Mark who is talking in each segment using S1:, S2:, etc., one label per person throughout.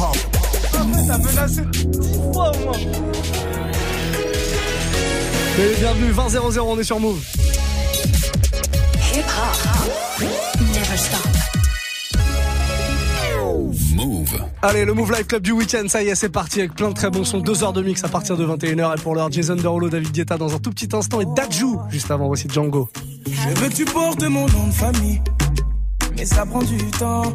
S1: hip-hop.
S2: T'as menacé 10 fois au moins. bienvenue, 20 00, on est sur Move. Hip hop. Never stop. Move. Allez, le Move Live Club du week-end, ça y est, c'est parti avec plein de très bons sons. Deux heures de mix à partir de 21h. Et pour l'heure, Jason Derulo, David Guetta dans un tout petit instant et Dajou juste avant. Voici Django.
S3: Je veux que tu portes mon nom de famille, mais ça prend du temps.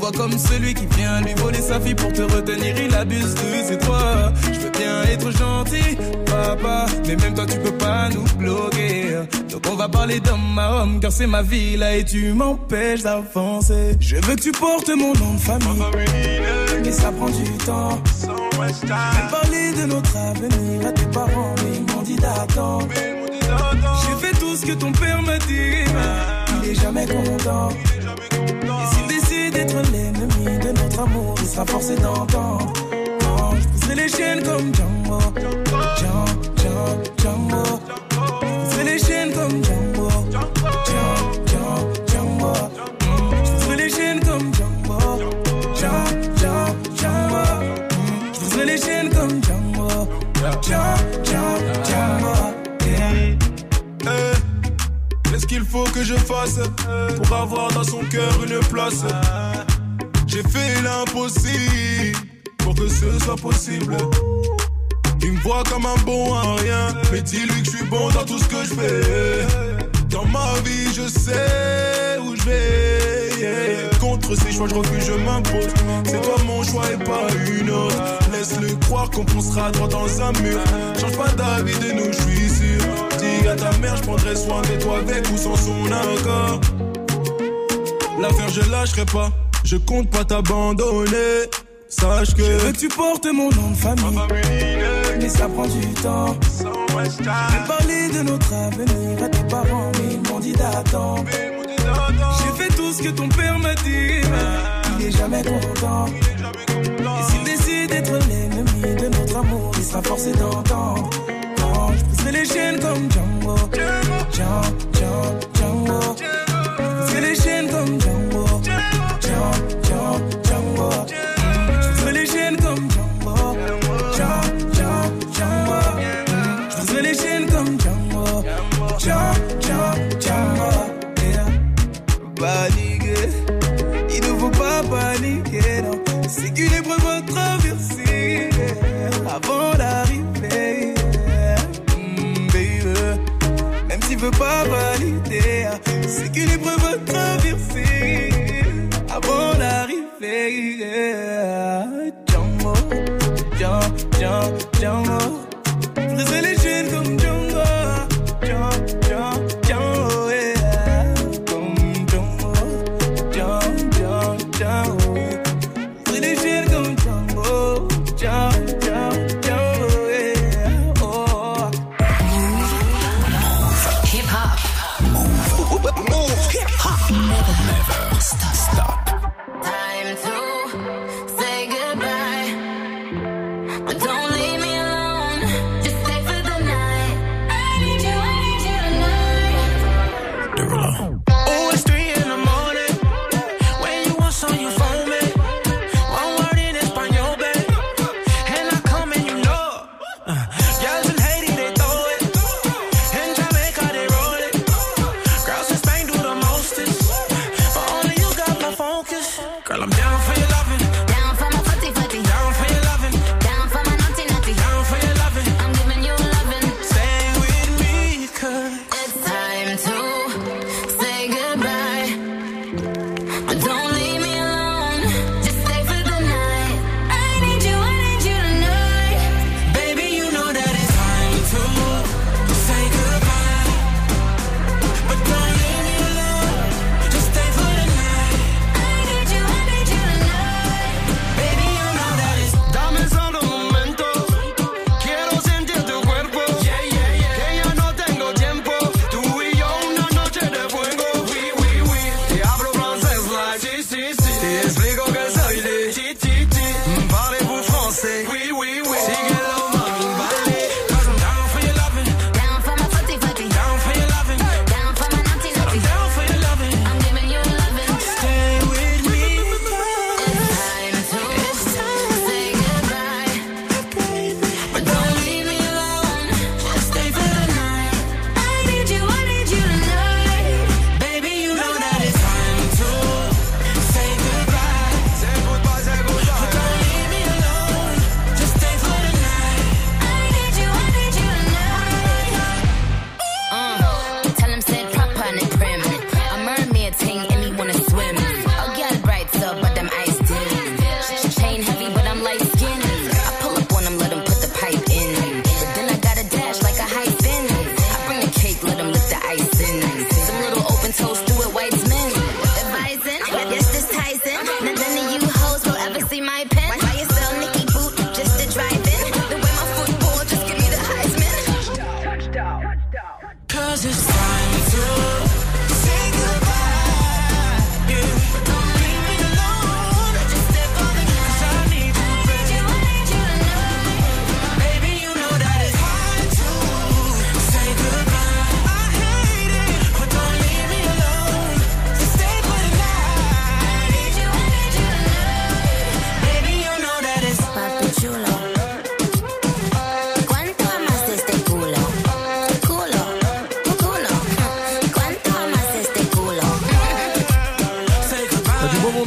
S3: me voit comme celui qui vient lui voler sa fille pour te retenir. Il abuse de ses droits. Je veux bien être gentil, papa, mais même toi tu peux pas nous bloquer. Donc on va parler d'homme à homme, car c'est ma vie là et tu m'empêches d'avancer. Je veux que tu portes mon nom de famille, mais ça prend du temps. Même parler de notre avenir à tes parents, mais ils m'ont dit d'attendre. J'ai fait tout ce que ton père m'a dit, il est jamais content. Et l'ennemi de notre amour, il sera forcé d'entendre. Je pousserai les chaînes comme Django, Django. Je les chaînes comme Django, Django, les chaînes comme Django, les comme Django,
S4: faut que je fasse pour avoir dans son cœur une place J'ai fait l'impossible pour que ce soit possible. Il me voit comme un bon à rien, mais dis-lui que je suis bon dans tout ce que je fais. Dans ma vie, je sais où je vais. Contre ces choix, je refuse, je m'impose. C'est toi mon choix et pas une autre. Laisse-le croire qu'on foncera droit dans un mur. Change pas d'avis de nous, je suis sûr. Dis à ta mère, je prendrai soin de toi avec ou sans son accord. L'affaire, je lâcherai pas. Je compte pas t'abandonner. Sache que.
S3: Je veux que tu portes mon nom de famille. Mais ça prend du temps. J'ai parlé de notre avenir à tes parents, mais ils m'ont dit d'attendre. J'ai fait tout ce que ton père m'a dit, il est jamais content. Et s'il décide d'être l'ennemi de notre amour, il sera forcé d'entendre. Quand je pousserai les chaînes comme Django, Django, Django.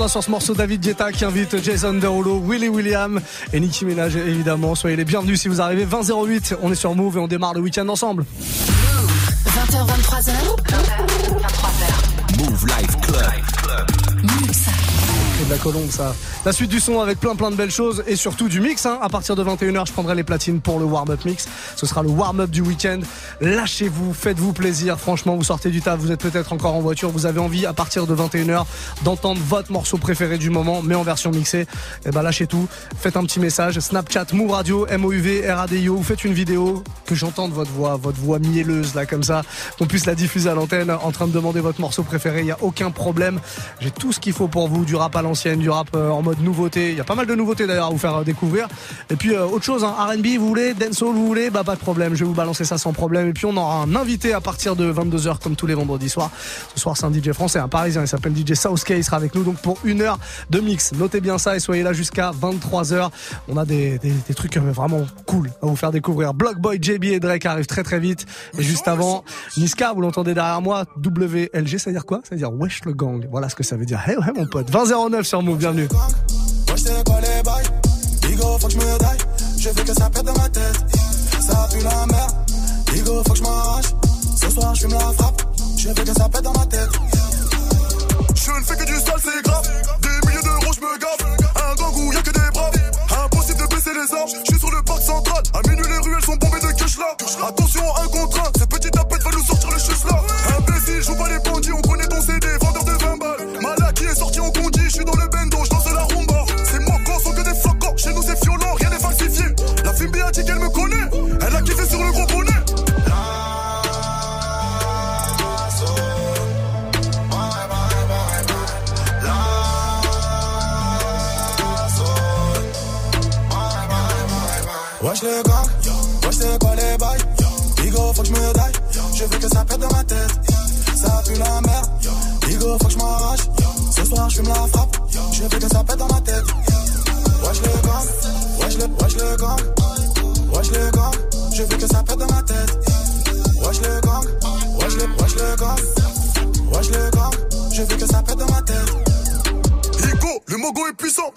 S2: Sur ce morceau David Guetta qui invite Jason Derulo, Willy William et Nicki Minaj évidemment. Soyez les bienvenus si vous arrivez 20h08. On est sur Move et on démarre le week-end ensemble.
S5: 20h, 23h. 20h, 23h.
S6: Move Life Club.
S2: De la colombe ça. La suite du son avec plein plein de belles choses et surtout du mix. Hein. À partir de 21h, je prendrai les platines pour le warm-up mix. Ce sera le warm-up du week-end. Lâchez-vous, faites-vous plaisir. Franchement, vous sortez du taf, vous êtes peut-être encore en voiture, vous avez envie à partir de 21h d'entendre votre morceau préféré du moment, mais en version mixée. Et ben lâchez tout, faites un petit message. Snapchat, Move Radio, MOUV, RADIO. Vous faites une vidéo que j'entende votre voix, votre voix mielleuse là comme ça, qu'on puisse la diffuser à l'antenne en train de demander votre morceau préféré. Il y a aucun problème. J'ai tout ce qu'il faut pour vous, du rap à l'ancienne, du rap euh, en mode nouveauté. Il y a pas mal de nouveautés d'ailleurs à vous faire euh, découvrir. Et puis euh, autre chose, hein, R&B, vous voulez, dancehall, vous voulez, bah pas de problème. Je vais vous balancer ça sans problème. Et puis on aura un invité à partir de 22h comme tous les vendredis soirs. Ce soir c'est un DJ français, un parisien. Il s'appelle DJ Southkey. Il sera avec nous donc pour une heure de mix. Notez bien ça et soyez là jusqu'à 23h. On a des, des, des trucs vraiment cool à vous faire découvrir. Blockboy, JB et Drake arrivent très très vite. Et juste avant, Niska, vous l'entendez derrière moi, WLG, ça veut dire quoi? Ça veut dire Wesh le gang. Voilà ce que ça veut dire. Hey, ouais mon pote. 2009 sur Move, bienvenue.
S7: Moi je sais quoi les bails. Bigo faut que je me daille Je veux que ça pète dans ma tête. Ça pue la merde. Bigo faut que je m'arrache. Ce soir je fume la frappe. Je veux que ça pète dans ma tête. Je ne fais que du sale c'est grave. Des milliers d'euros je me gaffe Un gang où y'a que des braves. Impossible de baisser les armes. Je suis sur le parc central. À minuit les ruelles sont bombées de cash là. Attention un contre un. Ce petit tapette va nous sortir le chus là Imbécile joue pas les bandits On Je suis dans le bendo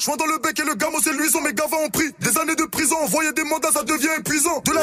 S7: Joint dans le bec et le gamo c'est luisant. Mes gavas ont pris des années de prison. Envoyer des mandats, ça devient épuisant. De la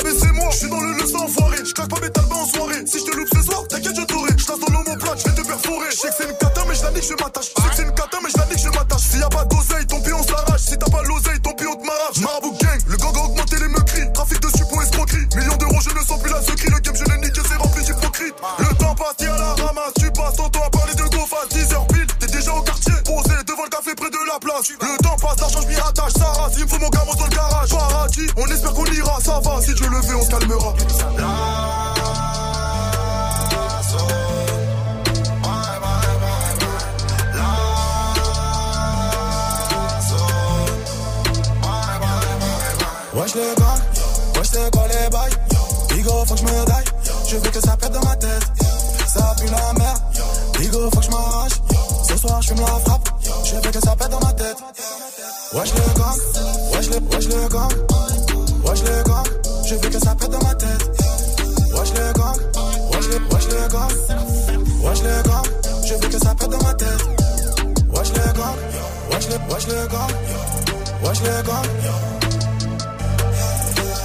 S7: le gang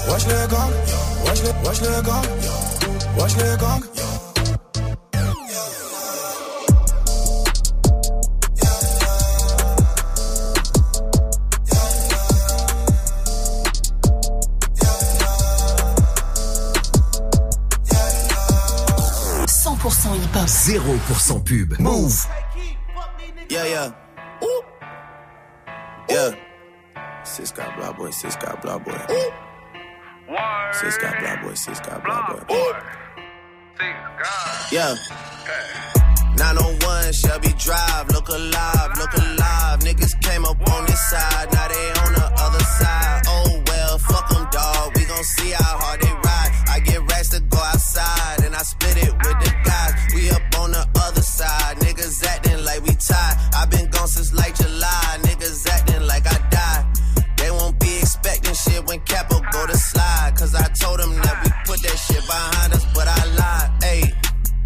S7: Wesh le gang, wesh le, wesh le gang, wesh le gang.
S5: hip-hop.
S6: 0% pub. Move.
S8: Yeah, yeah. Boy, six got blah boy. Six got blah boy, six got blah boy. Yeah. 901 Shelby Drive, look alive, look alive. Niggas came up on this side, now they on the other side. Oh well, fuck them, dog. We gon' see how hard they ride. I get racks to go outside, and I split it with the guys. We up on the other side, niggas acting like we tied. i been gone since like July, to slide, cause I told him that we put that shit behind us, but I lied. Hey,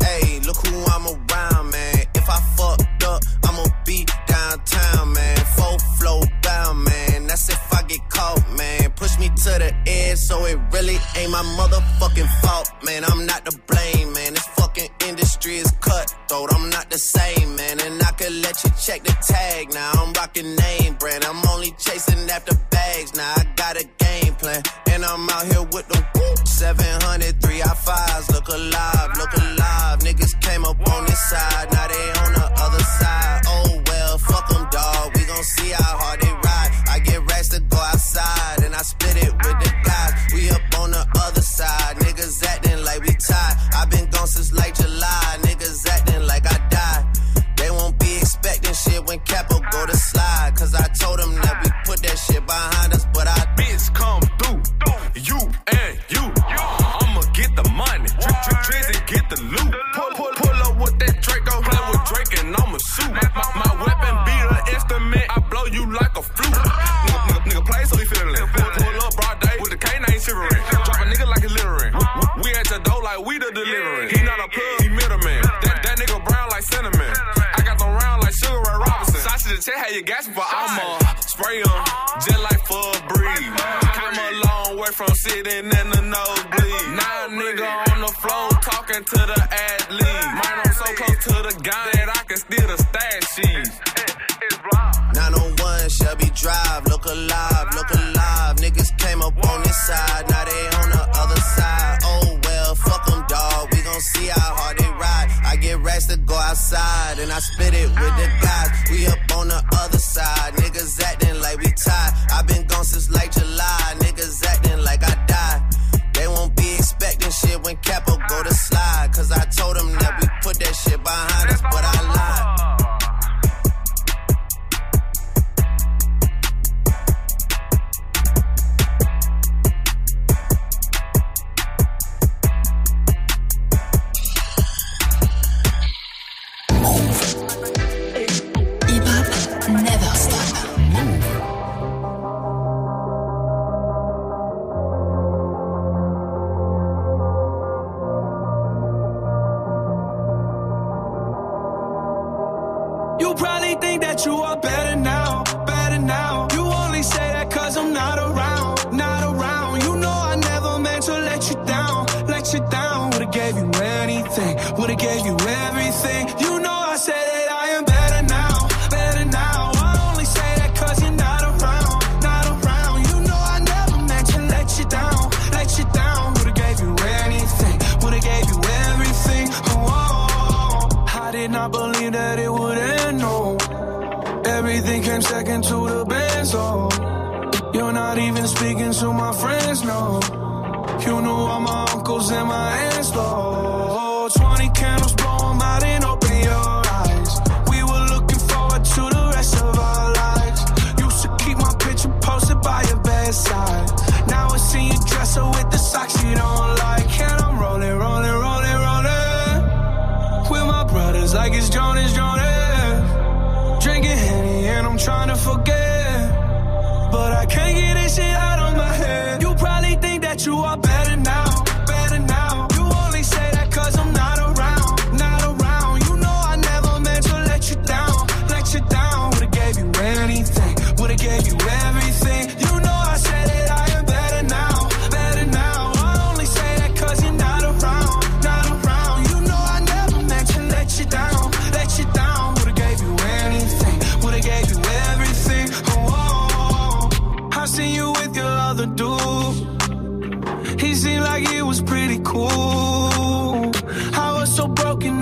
S8: hey, look who I'm around, man. If I fucked up, I'ma be downtown, man. Full flow down, man. That's if I get caught, man. Push me to the edge, so it really ain't my motherfucking fault, man. I'm not to blame, man. This fucking industry is cutthroat. I'm not the same, man. And let you check the tag. Now I'm rocking name brand. I'm only chasing after bags. Now I got a game plan. And I'm out here with the whoop. 700, 3 I 5s. Look alive, look alive. Niggas came up on this side.
S9: set you up
S10: all my friends know. You knew all my uncles and my aunts, though.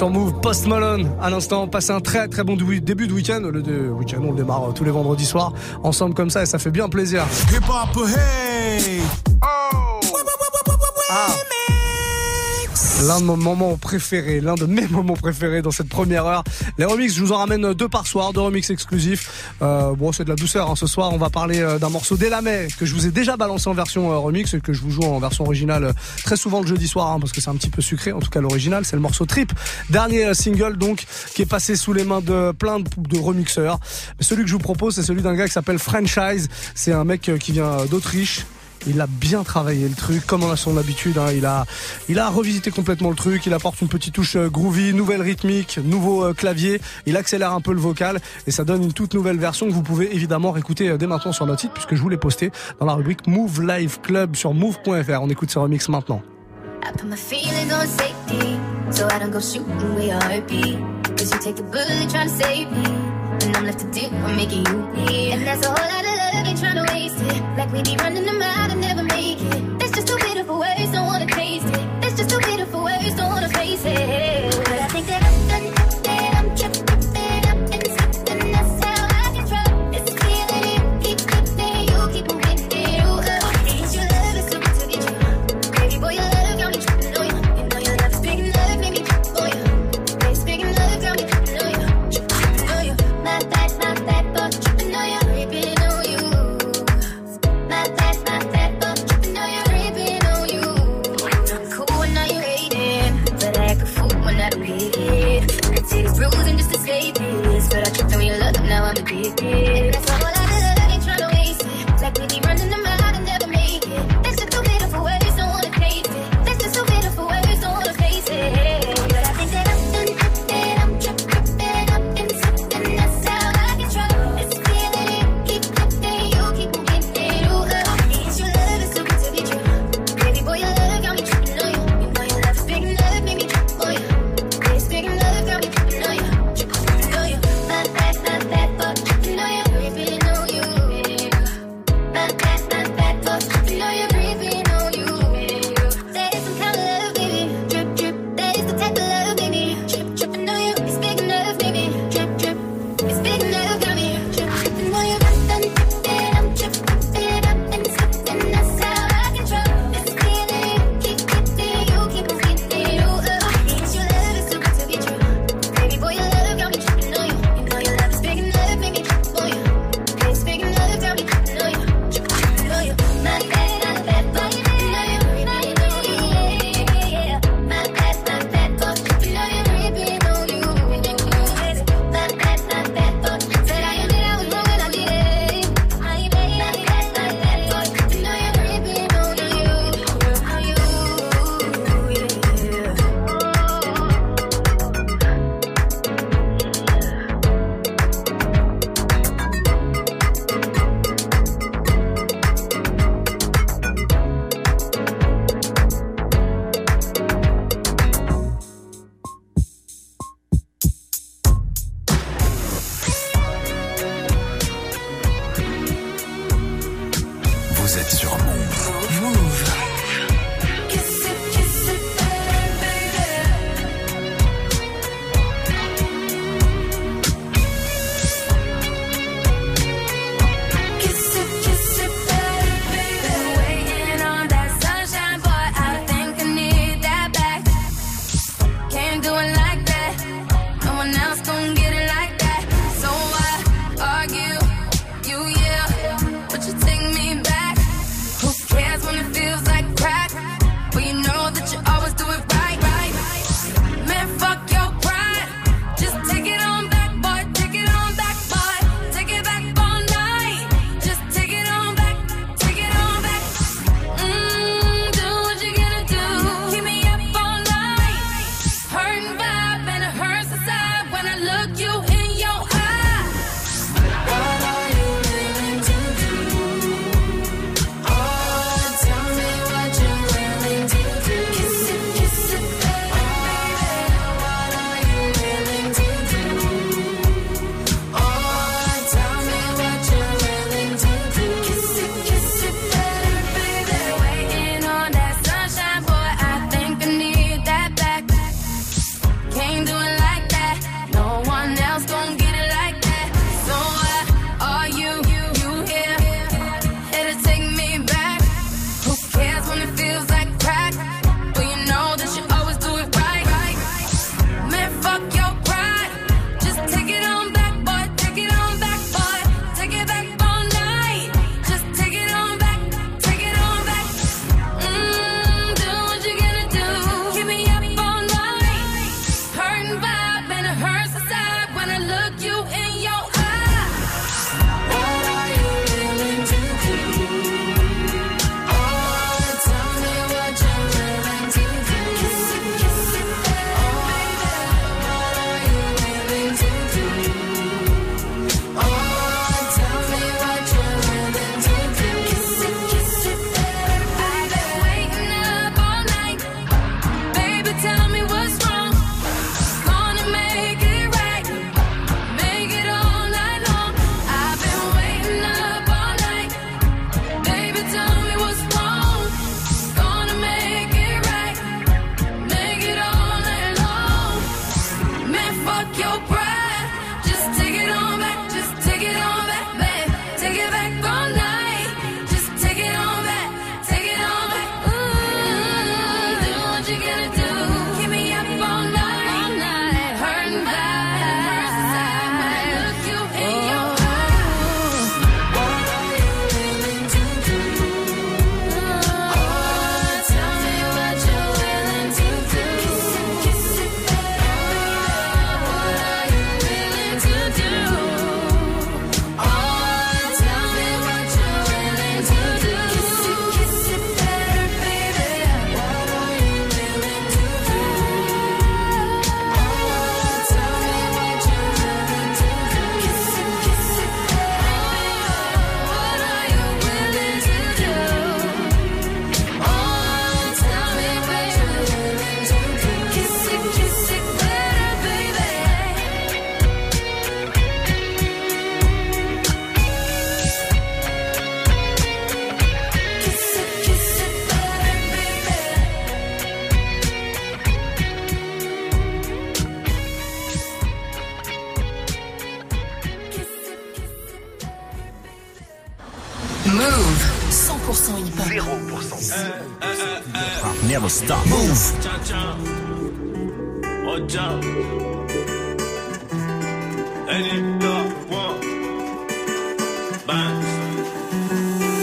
S2: Sur Move, Post Malone à l'instant. Passez un très très bon début de week-end. Le de- week-end, on le démarre euh, tous les vendredis soirs ensemble comme ça et ça fait bien plaisir.
S4: Hip hop, hey!
S2: Ah. L'un de mes moments préférés, l'un de mes moments préférés dans cette première heure. Les remixes, je vous en ramène deux par soir, deux remixes exclusifs. Euh, bon, c'est de la douceur. hein. Ce soir, on va parler euh, d'un morceau d'Elamé que je vous ai déjà balancé en version euh, remix et que je vous joue en version originale très souvent le jeudi soir hein, parce que c'est un petit peu sucré. En tout cas, l'original, c'est le morceau Trip, dernier single donc qui est passé sous les mains de plein de, de remixeurs. Mais celui que je vous propose, c'est celui d'un gars qui s'appelle Franchise. C'est un mec qui vient d'Autriche. Il a bien travaillé le truc, comme on a son habitude. hein. Il a, il a revisité complètement le truc. Il apporte une petite touche euh, groovy, nouvelle rythmique, nouveau euh, clavier. Il accélère un peu le vocal et ça donne une toute nouvelle version que vous pouvez évidemment réécouter euh, dès maintenant sur notre site puisque je vous l'ai posté dans la rubrique Move Live Club sur move.fr. On écoute ce remix maintenant.
S11: Love, ain't trying to waste it. Like we be running them out and never make it. That's just too pitiful words, don't wanna taste it. That's just too pitiful words, don't wanna face it. yeah.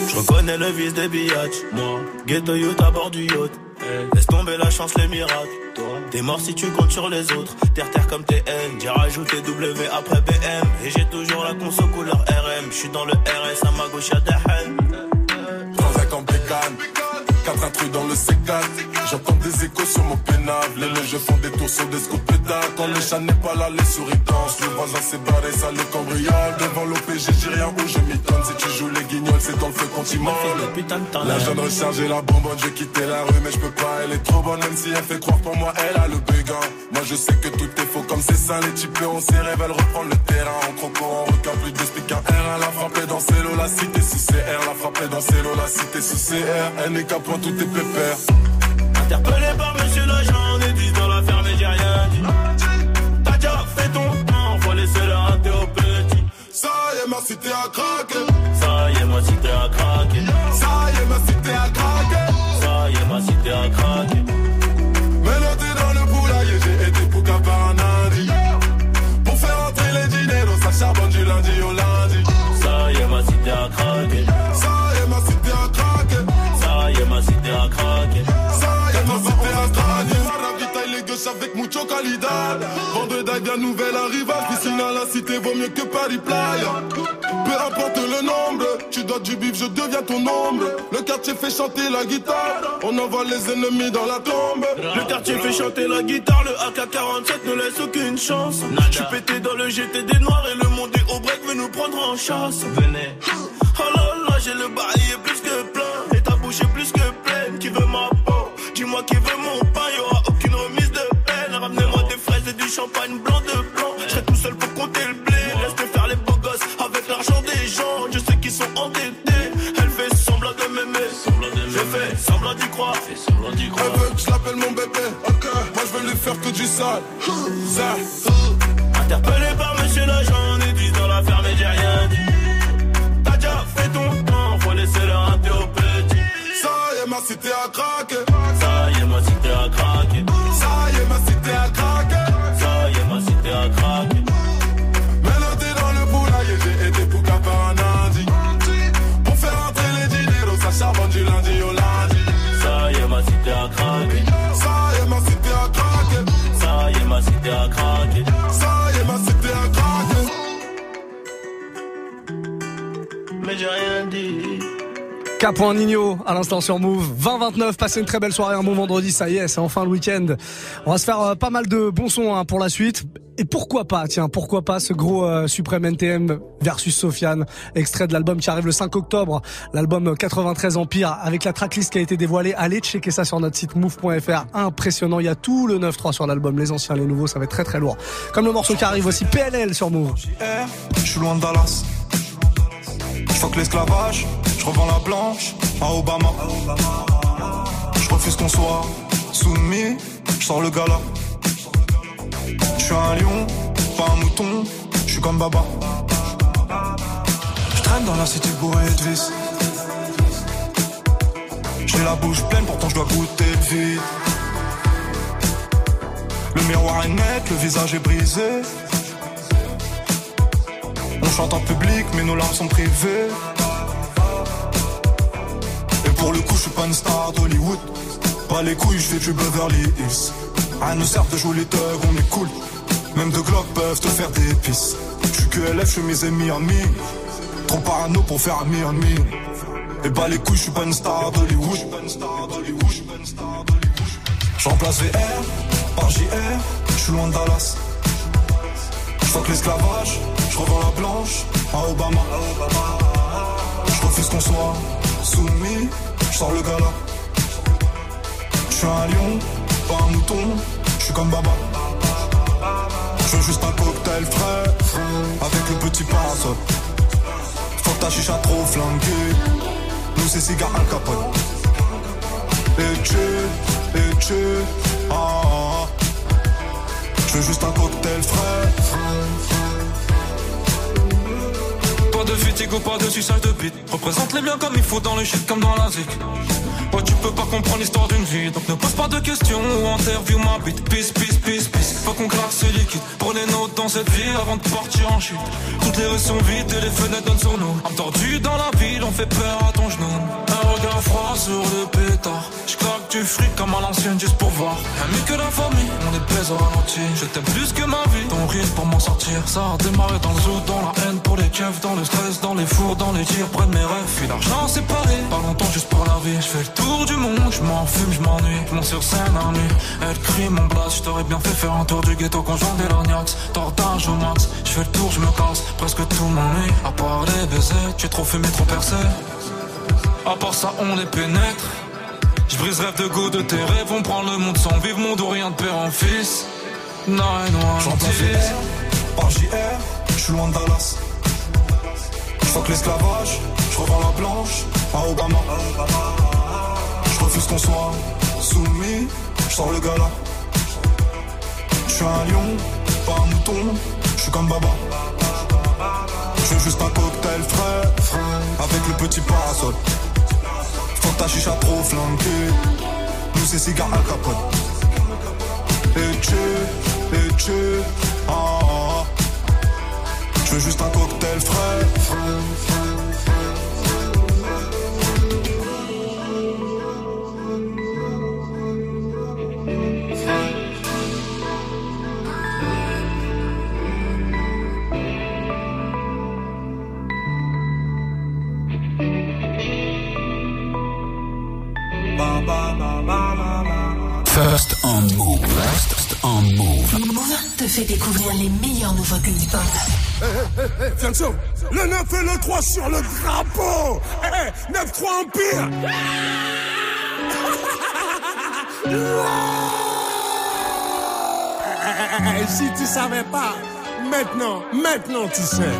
S12: Je reconnais le vice des biatchs, moi. Ghetto youth à bord du yacht. Laisse tomber la chance, les miracles. T'es mort si tu comptes sur les autres. Terre terre comme TN, j'ai rajouté W après BM. Et j'ai toujours la conso couleur RM. Je suis dans le RS à ma gauche, y'a des
S4: intrus dans le C4. J'entends des échos sur mon pénal. Les légers font des tours sur des scouts pétales. Quand le chat n'est pas là, les souris dansent. Le voisin s'est barré, ça le cambriole. Devant l'OPG, j'ai rien où je m'y donne. Si tu joues les guignols, c'est dans le feu
S12: de temps
S4: La jeune rechargée, la bonbonne, j'ai quitté la rue, mais je peux pas, elle est trop bonne, même si elle fait croire pour moi, elle a le béguin. Moi je sais que tout est faux comme c'est ça, les types on s'y veulent reprendre le terrain. En croco, en requin, plus d'explique un R, elle a frappé dans Célo, la cité sous CR, la frappé dans Célo, la cité sous CR. Elle n'est qu'à point, tout est pépère.
S12: Interpellé par monsieur l'agent, des 10 dans l'affaire, mais j'ai rien dit. T'as déjà fait ton temps, faut laisser le rater au petit.
S4: Ça y est, ma cité a craqué. Vendredi, bien nouvelle arrivage. Piscine à la cité vaut mieux que Paris Playa. Peu importe le nombre, tu dois du bif, je deviens ton ombre. Le quartier fait chanter la guitare. On envoie les ennemis dans la tombe.
S12: Le quartier fait chanter la guitare, le AK-47 ne laisse aucune chance. Je suis pété dans le GT des noirs et le monde est au break veut nous prendre en chasse. Venez. Oh là là, j'ai le bail est plus que plein et ta bouche est plus que
S4: Ça.
S12: Interpellé par monsieur l'agent, des 10 dans l'affaire, mais j'ai rien dit. T'as déjà fait ton temps, faut laisser le rater au petit.
S4: Ça y est, ma cité a craqué.
S2: K.Nino à l'instant sur Move. 2029 passez une très belle soirée un bon vendredi ça y est c'est enfin le week-end. On va se faire euh, pas mal de bons sons hein, pour la suite. Et pourquoi pas tiens pourquoi pas ce gros euh, Supreme NTM versus Sofiane extrait de l'album qui arrive le 5 octobre l'album 93 Empire avec la tracklist qui a été dévoilée. Allez checker ça sur notre site move.fr impressionnant. Il y a tout le 9-3 sur l'album les anciens les nouveaux ça va être très très lourd. Comme le morceau qui arrive aussi PNL sur Move.
S13: Je suis loin de Dallas. Je fuck l'esclavage, je revends la blanche à Obama. Je refuse qu'on soit soumis, je sors le gala. Je suis un lion, pas un mouton, je suis comme Baba. Je traîne dans la cité bourrée de vis. J'ai la bouche pleine, pourtant je dois goûter le vide. Le miroir est net, le visage est brisé. On chante en public, mais nos larmes sont privées. Et pour le coup, je suis pas une star d'Hollywood. Pas les couilles, je fais du Beverly Hills. Rien ne sert de jouer les thugs, on est cool. Même deux glocks peuvent te faire des pisses. Je suis que LF, je mes Miami. Trop parano pour faire un Miami. Et bah les couilles, je suis pas une star d'Hollywood. Je remplace VR par JR, je suis loin de Dallas. Je que l'esclavage, je la blanche à Obama. Je refuse qu'on soit soumis, je sors le gala. Je suis un lion, pas un mouton, je suis comme Baba. Je veux juste un cocktail frais, avec le petit parasol. Faut que ta trop flanquée, nous c'est cigare al capone. Et tu, et tu, ah, ah, ah. Je veux juste un cocktail frais.
S14: De fatigue pas de suçage de bite. Représente les biens comme il faut dans le shit comme dans la zik. Tu peux pas comprendre l'histoire d'une vie. Donc ne pose pas de questions ou interview ma bite. Peace, peace, peace, peace. Faut qu'on claque ce liquide. Prenez notes dans cette vie avant de partir en chute. Toutes les rues sont vides et les fenêtres donnent sur nous. Entendu dans la ville, on fait peur à ton genou. Un regard froid sur le pétard. J'claque du fric comme à l'ancienne juste pour voir. Mieux que la famille, on est pèse au ralenti. Je t'aime plus que ma vie. Ton rire pour m'en sortir. Ça a démarré dans le zoo, dans la haine pour les keufs, dans le stress, dans les fours, dans les tirs, près de mes rêves. Puis l'argent séparé. Pas longtemps juste pour la vie. Je fais le tour du monde, je m'en fume, je m'ennuie. Je sur scène en nuit. Elle crie mon blast, je t'aurais bien fait faire un tour du ghetto conjoint des lorgnax. Tortage au max, je fais le tour, je me casse. Presque tout m'ennuie. À part les baisers, tu es trop fumé, trop percé. À part ça, on les pénètre. Je brise rêve de go de tes rêves, on prend le monde sans vivre, monde ou rien de père en fils. Nine, one,
S13: Je remplace
S14: dix.
S13: VR par JR, je suis loin de Dallas. Je que l'esclavage, je revends la blanche à Obama. Je qu'on soit soumis, je sors le gala. Je suis un lion, pas un mouton, je suis comme Baba. Je veux juste un cocktail frais, avec le petit parasol. Faut ta chicha trop flanquée, nous c'est cigare al capone. Et tu, et tu, ah, ah, ah. Je veux juste un cocktail frais.
S1: First on move. First on move.
S5: Move te fait découvrir les meilleures nouveautés hip-hop.
S15: Eh, eh, eh, Fianso, le 9 et le 3 sur le drapeau Eh, eh, 9-3 Empire Si tu savais pas, maintenant, maintenant tu sais.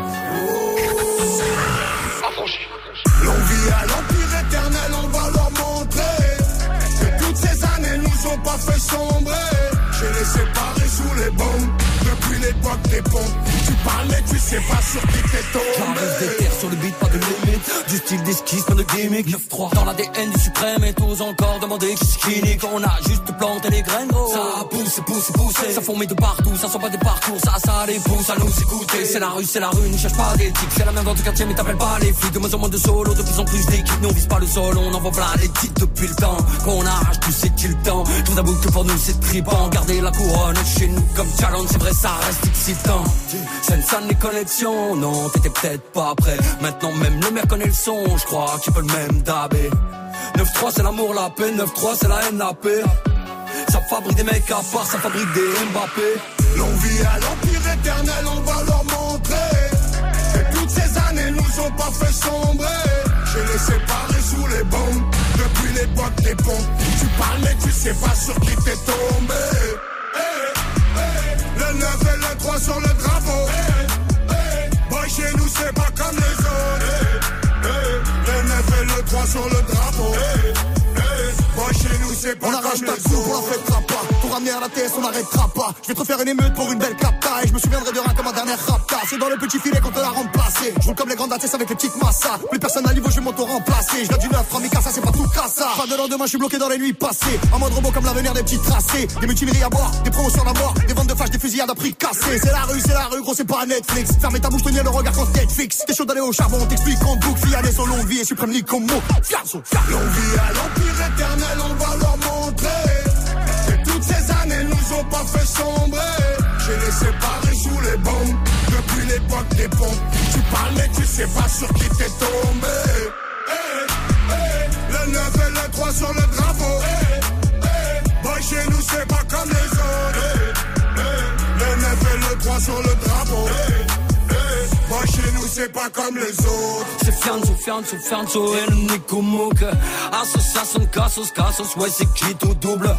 S15: Années nous ont pas fait sombrer. J'ai les séparés sous les bombes depuis l'époque des. Tu parles mais tu sais pas sur qui t'es tombé.
S16: J'enlève des terres sur le beat, pas de limite. Du style d'esquisse, pas de gimmick. 9-3 dans l'ADN du suprême et tous encore demander qui qui nique. On a juste planté les graines. Ça pousse, pousse, pousse. Ça fourmille de partout, ça sent pas des parcours. Ça, ça les pousse à nous écouter. C'est la rue, c'est la rue, ne cherche pas d'éthique. C'est la même dans ton quartier, mais t'appelles pas les flics. De moins en moins de solo, de plus en plus d'équipes. Nous on vise pas le sol, on envoie plein les titres depuis le temps. Qu'on arrache, tu sais qu'il le temps. Trouve d'abord que pour nous c'est tripant. Garder la couronne chez nous comme challenge, c'est vrai, ça reste excitant. Sensan les connexions, non, t'étais peut-être pas prêt. Maintenant même le maire connaît le son, je crois qu'il peut le même dabé. 9-3 c'est l'amour, la paix, 9-3 c'est la haine, la paix. Ça fabrique des mecs à part, ça fabrique des Mbappé.
S15: L'on vit à l'empire éternel, on va leur montrer que toutes ces années nous ont pas fait sombrer. Je les séparés sous les bombes depuis l'époque des pompes. Tu parles mais tu sais pas sur qui t'es tombé. Le 9 et le 3 sur le drapeau. Eh, eh, Boy, chez nous c'est pas comme les autres. Eh, eh, Le 9 et le 3 sur le drapeau. Boy, chez nous c'est pas
S17: On
S15: comme
S17: arrache ta
S15: les
S17: coupe, on la
S15: autres.
S17: fêtera pas. M'amener à la TS, on n'arrêtera pas. Je vais te refaire une émeute pour une belle capta. Et je me souviendrai de rien comme un dernier rapta. C'est dans le petit filet qu'on te l'a remplacé. Je roule comme les grandes ATS avec les petites massas. Plus personne à niveau, je vais m'auto-remplacer. Je du neuf, Ramika, ça c'est pas tout cassa. Pas de lendemain, je suis bloqué dans les nuits passées. En mode robot comme l'avenir des petits tracés. Des mutineries à boire, des promotions à mort. Des ventes de fâches, des fusillades à prix cassés. C'est la rue, c'est la rue, gros, c'est pas Netflix. Fermez ta bouche, tenir le regard quand Netflix. T'es chaud d'aller au charbon, t'explique en boucle. Fiané, son longue vie et suprême comme mot.
S15: Longue l'empire éternel, on va pas fait sombrer. J'ai les séparés sous les bombes, depuis l'époque des pompes. Tu parles mais tu sais pas sur qui t'es tombé. Eh, eh, le 9 et le 3 sur le drapeau. Eh, eh, boy, chez nous c'est pas comme les autres. Le 9 et le 3 sur le drapeau. Boy, chez nous c'est pas comme les autres.
S18: C'est Fianzo, Fianzo, Fianzo et le Nico Mouk. Association, Cassos, Cassos, ouais, c'est qui tout double?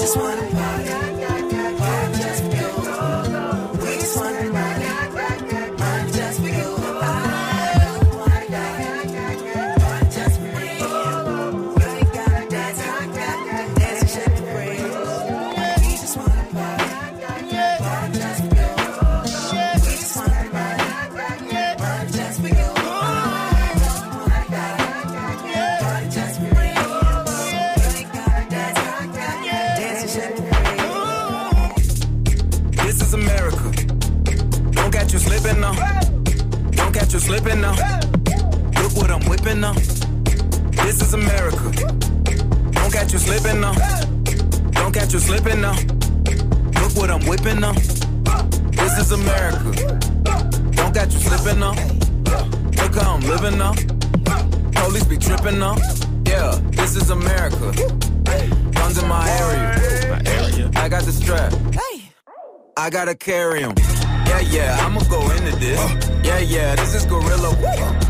S19: Just wanna party.
S8: What uh. now. This is America. Don't catch you slipping now. Don't catch you slipping now. Look what I'm whipping now. This is America. Don't catch you slipping now. Look how I'm living now. Police be tripping now. Yeah, this is America. Guns in my area. I got the strap. I gotta carry 'em. Yeah, yeah, I'ma go into this. Yeah, yeah, this is gorilla.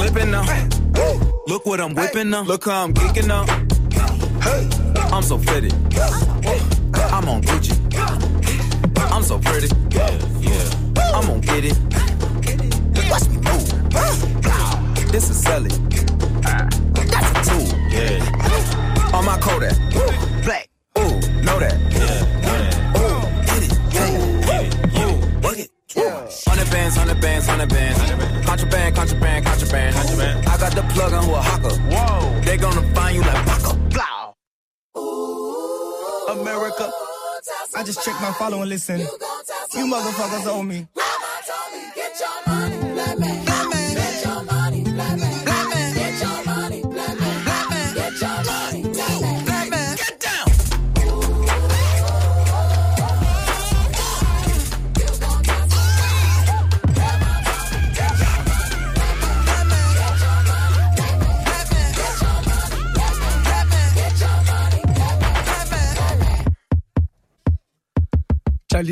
S8: Slipping now. Look what I'm whipping now. Look how I'm geeking now. I'm so fitted. I'm on Gucci. I'm so pretty. I'm gonna get it. Watch me move. This is Sally. That's a tool. Yeah. On my Kodak. Got the plug on who a hawker. Whoa. They gonna find you like Paco. Blow.
S20: America. I just checked my follow and listen. You motherfuckers owe me.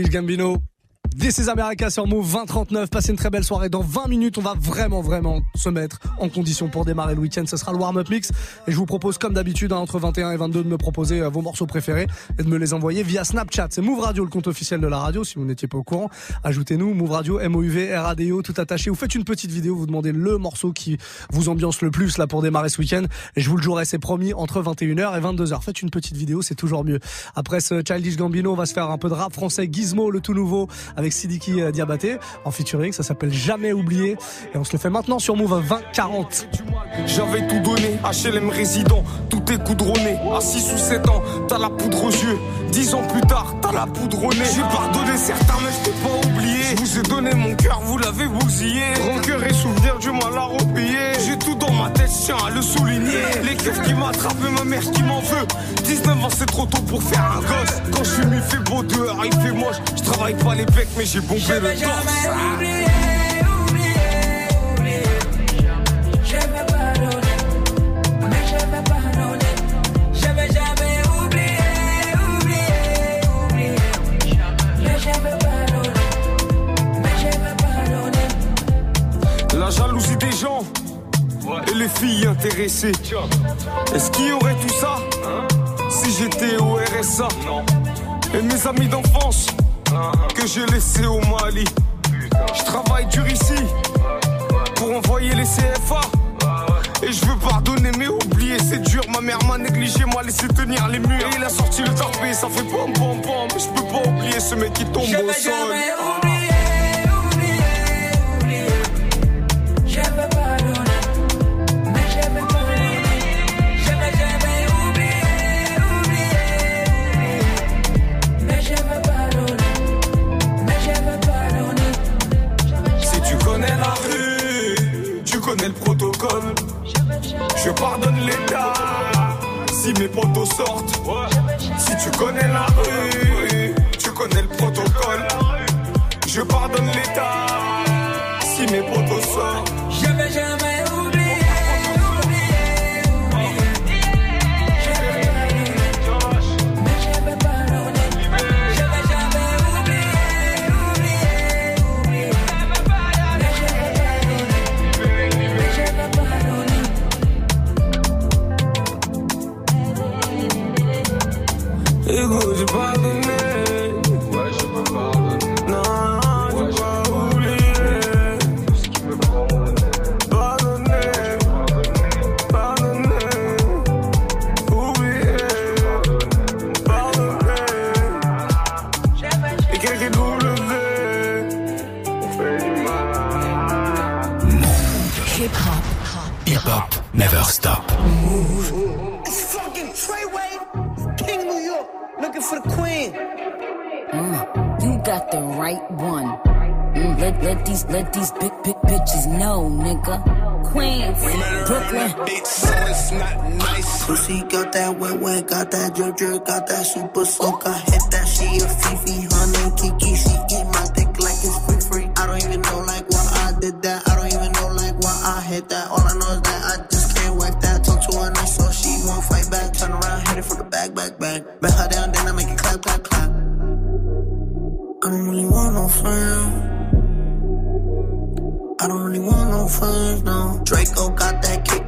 S2: Gambino. This is America sur Move 2039. Passez une très belle soirée. Dans 20 minutes, on va vraiment, vraiment se mettre en condition pour démarrer le week-end. Ce sera le warm-up mix. Et je vous propose, comme d'habitude, hein, entre 21 et 22, de me proposer euh, vos morceaux préférés et de me les envoyer via Snapchat. C'est Move Radio, le compte officiel de la radio. Si vous n'étiez pas au courant, ajoutez-nous Move Radio, M-O-U-V, R-A-D-O, tout attaché. Vous faites une petite vidéo, vous demandez le morceau qui vous ambiance le plus là pour démarrer ce week-end. Et je vous le jouerai, c'est promis, entre 21h et 22h. Faites une petite vidéo, c'est toujours mieux. Après ce Childish Gambino, on va se faire un peu de rap français. Gizmo, le tout nouveau, avec Sidiki euh, Diabaté en featuring. Ça s'appelle Jamais oublié. Et on se le fait maintenant sur Move à 20-40.
S21: J'avais tout donné, HLM résident, tout est coudronné. À 6 ou 7 ans, t'as la poudre aux yeux. 10 ans plus tard, t'as la poudre au nez. J'ai pardonné certains, mais je t'ai pas oublié. Je vous ai donné mon cœur, vous l'avez bousillé. Rancœur et souvenir du mal à repayer. J'ai tout dans ma tête, tiens à le souligner. Les keufs qui m'attrapent ma mère qui m'en veut. 19 ans, c'est trop tôt pour faire un gosse. Quand je suis mis, il fait beau dehors, il fait moche. Je travaille pas les becs, mais j'ai bombé le torse.
S22: Je vais pardonner, mais je vais pardonner. Je vais jamais oublier, oublier, oublier. Mais je vais pardonner, mais je vais pardonner.
S21: La jalousie des gens et les filles intéressées. Est-ce qu'il y aurait tout ça si j'étais au RSA Et mes amis d'enfance que j'ai laissés au Mali. Je travaille dur ici pour envoyer les CFA. Et je veux pardonner mais oublier c'est dur. Ma mère m'a négligé, m'a laissé tenir les murs. Et il a sorti le tarpé, ça fait pom pom pom. Mais je peux pas oublier ce mec qui tombe au sol si mes potos sortent. Si tu connais la rue, tu connais le protocole. Je pardonne l'État si mes potos sortent.
S23: Mm, you got the right one. Mm, let, let these let these big big bitches know, nigga. Queens, Brooklyn.
S24: Pussy got that wet wet, got that drip drip, got that super soak. I hit that she a Fifi, honey Kiki. She eat my dick like it's free free. I don't even know like why I did that. I don't even know like why I hit that. Draco got that
S23: kick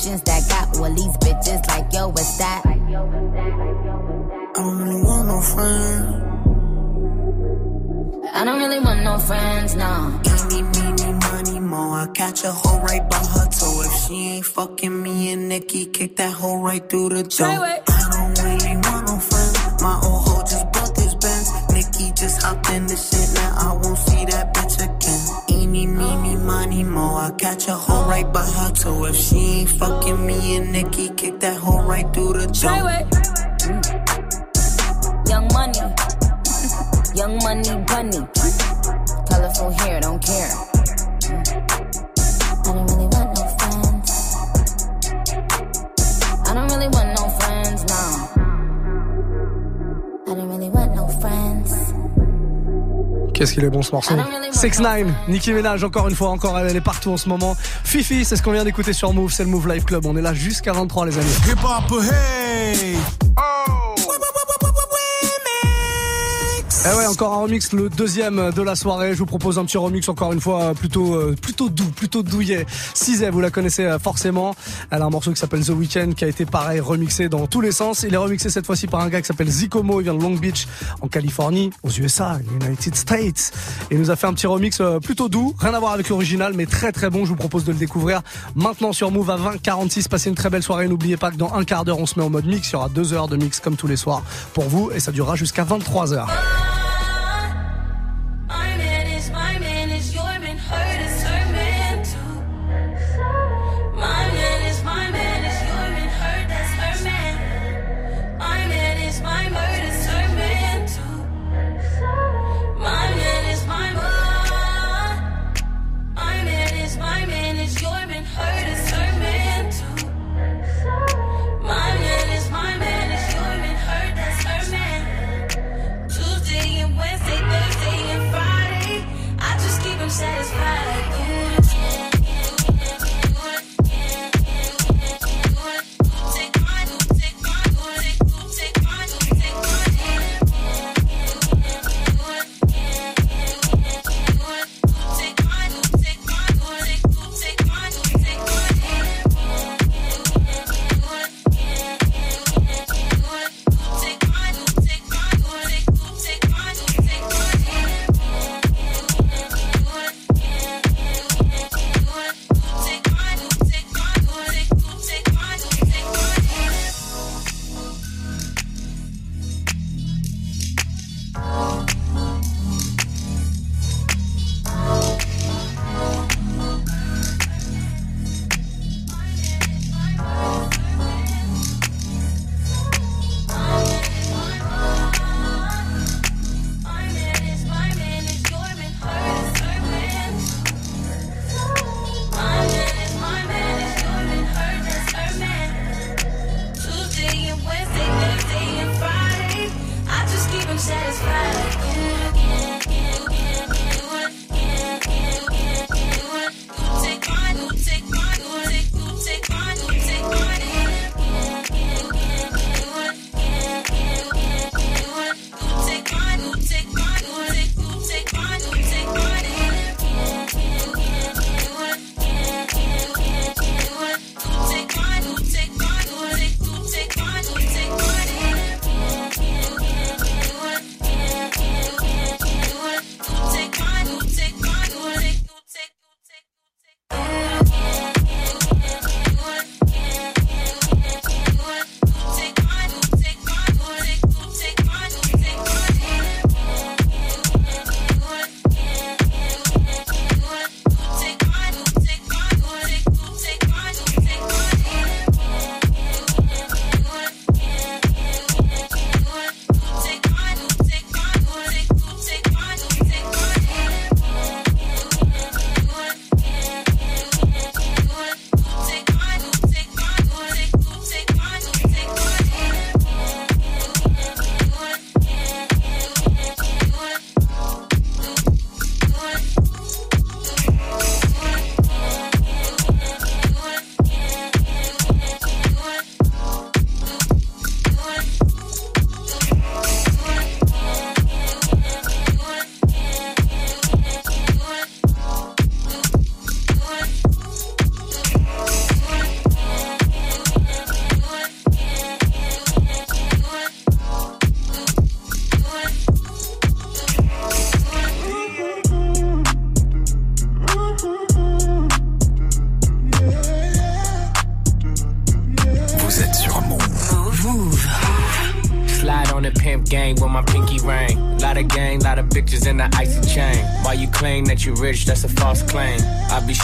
S23: fashions that got all these bitches like yo, what's that?
S24: I don't really want no friends.
S23: I don't really want no friends, no.
S24: Eeny, meeny, money, mo. I catch a hoe right by her toe. If she ain't fucking me and Nikki, kick that hoe right through the door. I don't really want no friends. My old hoe just bought this Benz. Nikki just hopped in the shit. Now I won't see that bitch again. Eeny, meeny, money, mo. I catch a hoe right by her toe. If she ain't fucking me and Nikki, kick that hoe right through the door. Mm.
S23: Young money, young money bunny. Colorful hair, don't care. I
S2: Qu'est-ce qu'il est bon ce morceau. 6 9 Nicki Minaj encore une fois encore elle, elle est partout en ce moment. Fifi c'est ce qu'on vient d'écouter sur Move c'est le Move Live Club. On est là jusqu'à 23 les amis Eh ouais, encore un remix, le deuxième de la soirée. Je vous propose un petit remix encore une fois plutôt euh, plutôt doux, plutôt douillet. Cisé, vous la connaissez euh, forcément. Elle a un morceau qui s'appelle The Weeknd qui a été pareil remixé dans tous les sens. Il est remixé cette fois-ci par un gars qui s'appelle Zikomo. Il vient de Long Beach en Californie, aux USA, United States. Et il nous a fait un petit remix euh, plutôt doux, rien à voir avec l'original, mais très très bon. Je vous propose de le découvrir maintenant sur Move à 20h46. Passez une très belle soirée. N'oubliez pas que dans un quart d'heure, on se met en mode mix. Il y aura deux heures de mix comme tous les soirs pour vous et ça durera jusqu'à 23h.
S1: My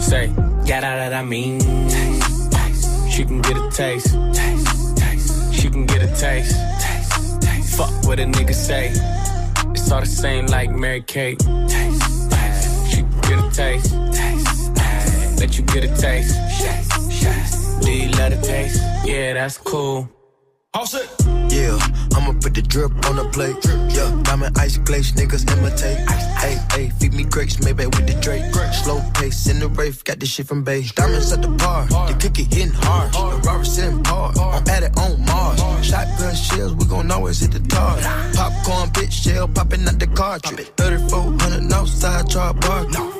S25: Say, got yeah, that I mean. Taste, taste. She can get a taste. taste, taste. She can get a taste. taste, taste. Fuck what a nigga say. It's all the same like Mary Kate. Taste, taste. She can get a taste. taste, taste. Let you get a taste. Do you love the taste? Yeah, that's cool.
S26: All set. Yeah, I'ma put the drip on the plate. Yeah, diamond ice glaze, niggas imitate. Hey, hey, feed me grapes, maybe with the Drake. Slow pace in the rave, got this shit from base. Diamonds at the bar, the cookie hitting hard. The Robert sitting hard, I'm at it on Mars. Shotgun shells, we gon' always hit the tar. Popcorn, bitch, shell popping out the cartridge. 3400 outside, char bar. Eight.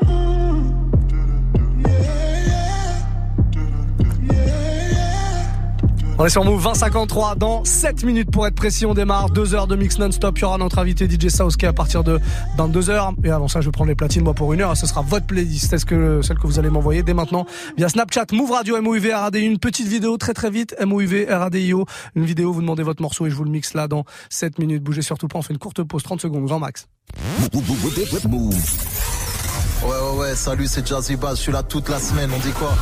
S2: On est sur Move 2053 dans 7 minutes pour être précis. On démarre 2 heures de mix non-stop. Il y aura notre invité DJ Saoski à partir de 22 heures. Et avant ça, je vais prendre les platines moi pour une heure. Ce sera votre playlist. Est-ce que celle que vous allez m'envoyer dès maintenant via Snapchat, Move Radio, MOUV, RADI. Une petite vidéo très très vite. MOUV, RADIO. Une vidéo, vous demandez votre morceau et je vous le mixe là dans 7 minutes. Bougez surtout pas. On fait une courte pause, 30 secondes, grand max.
S26: Ouais, ouais, ouais, salut, c'est Jazzy Bass. Je suis là toute la semaine. On dit quoi?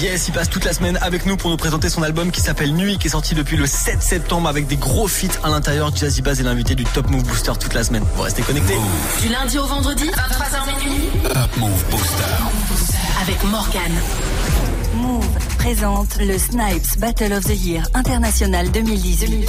S27: Yes, il passe toute la semaine avec nous pour nous présenter son album qui s'appelle Nuit, qui est sorti depuis le 7 septembre avec des gros feats à l'intérieur. Jazzy Bass est l'invité du Top Move Booster toute la semaine. Vous restez connectés.
S5: Du lundi au vendredi, 23h minuit.
S1: Top Move Booster.
S5: Avec Morgan.
S28: Move présente le Snipes Battle of the Year International 2018.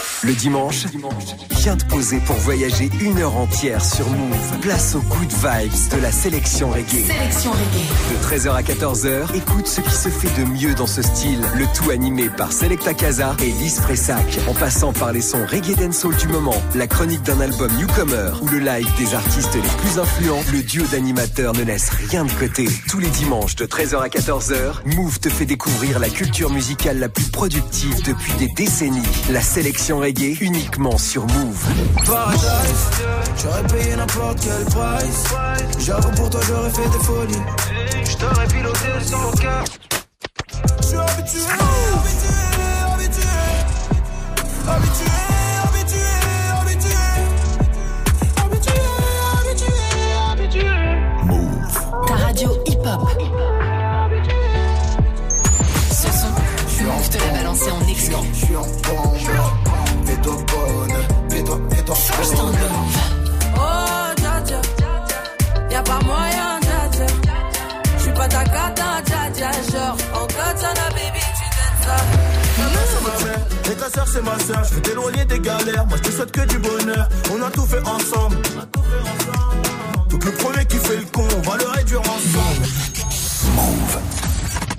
S29: Le dimanche, viens te poser pour voyager une heure entière sur Move. Place aux good vibes de la sélection reggae. De 13h à 14h, écoute ce qui se fait de mieux dans ce style. Le tout animé par Selecta Casa et Lise Fressac. En passant par les sons reggae dancehall du moment, la chronique d'un album newcomer ou le live des artistes les plus influents, le duo d'animateurs ne laisse rien de côté. Tous les dimanches de 13h à 14h, Move te fait découvrir la culture musicale la plus productive depuis des décennies. La sélection reggae uniquement sur Move.
S3: Paradise, j'aurais payé n'importe quel price. J'avoue pour toi j'aurais fait des folies. J't'aurais piloté sans cœur. J'suis habitué, habitué, habitué.
S17: Je
S3: veux t'éloigner des galères, moi je te souhaite que du bonheur. On a tout fait ensemble. Donc le premier qui fait le con, on va le réduire ensemble.
S1: Move.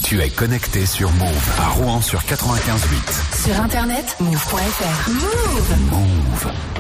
S1: Tu es connecté sur Move à Rouen sur 95.8.
S5: Sur internet, move.fr. Move.
S1: Move.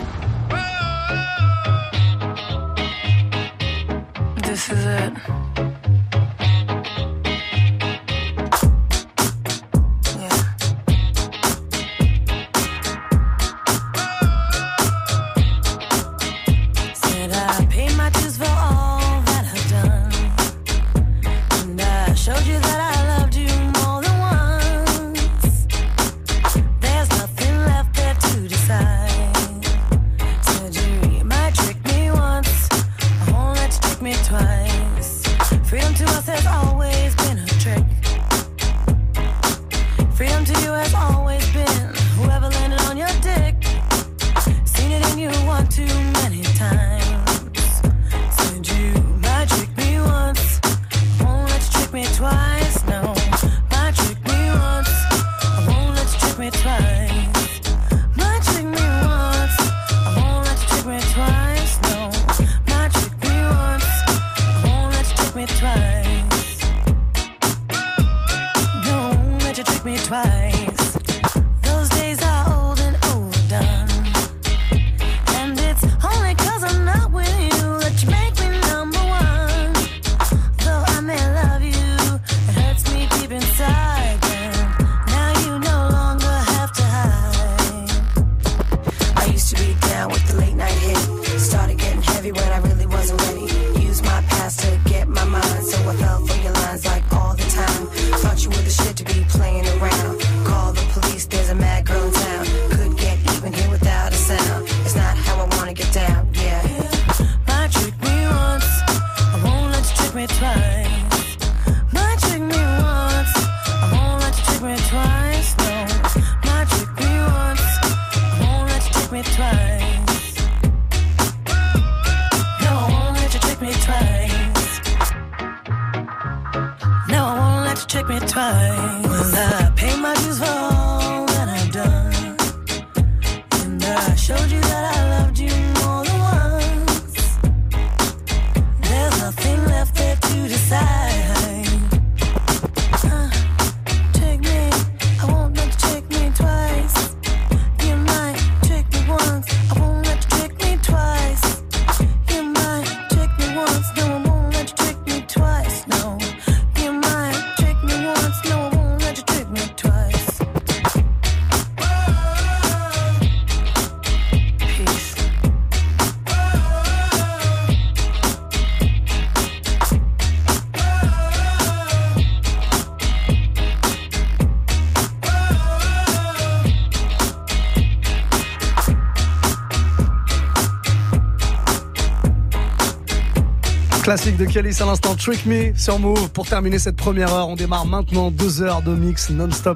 S2: de Calis à l'instant, Trick Me sur Move. Pour terminer cette première heure, on démarre maintenant deux heures de mix non-stop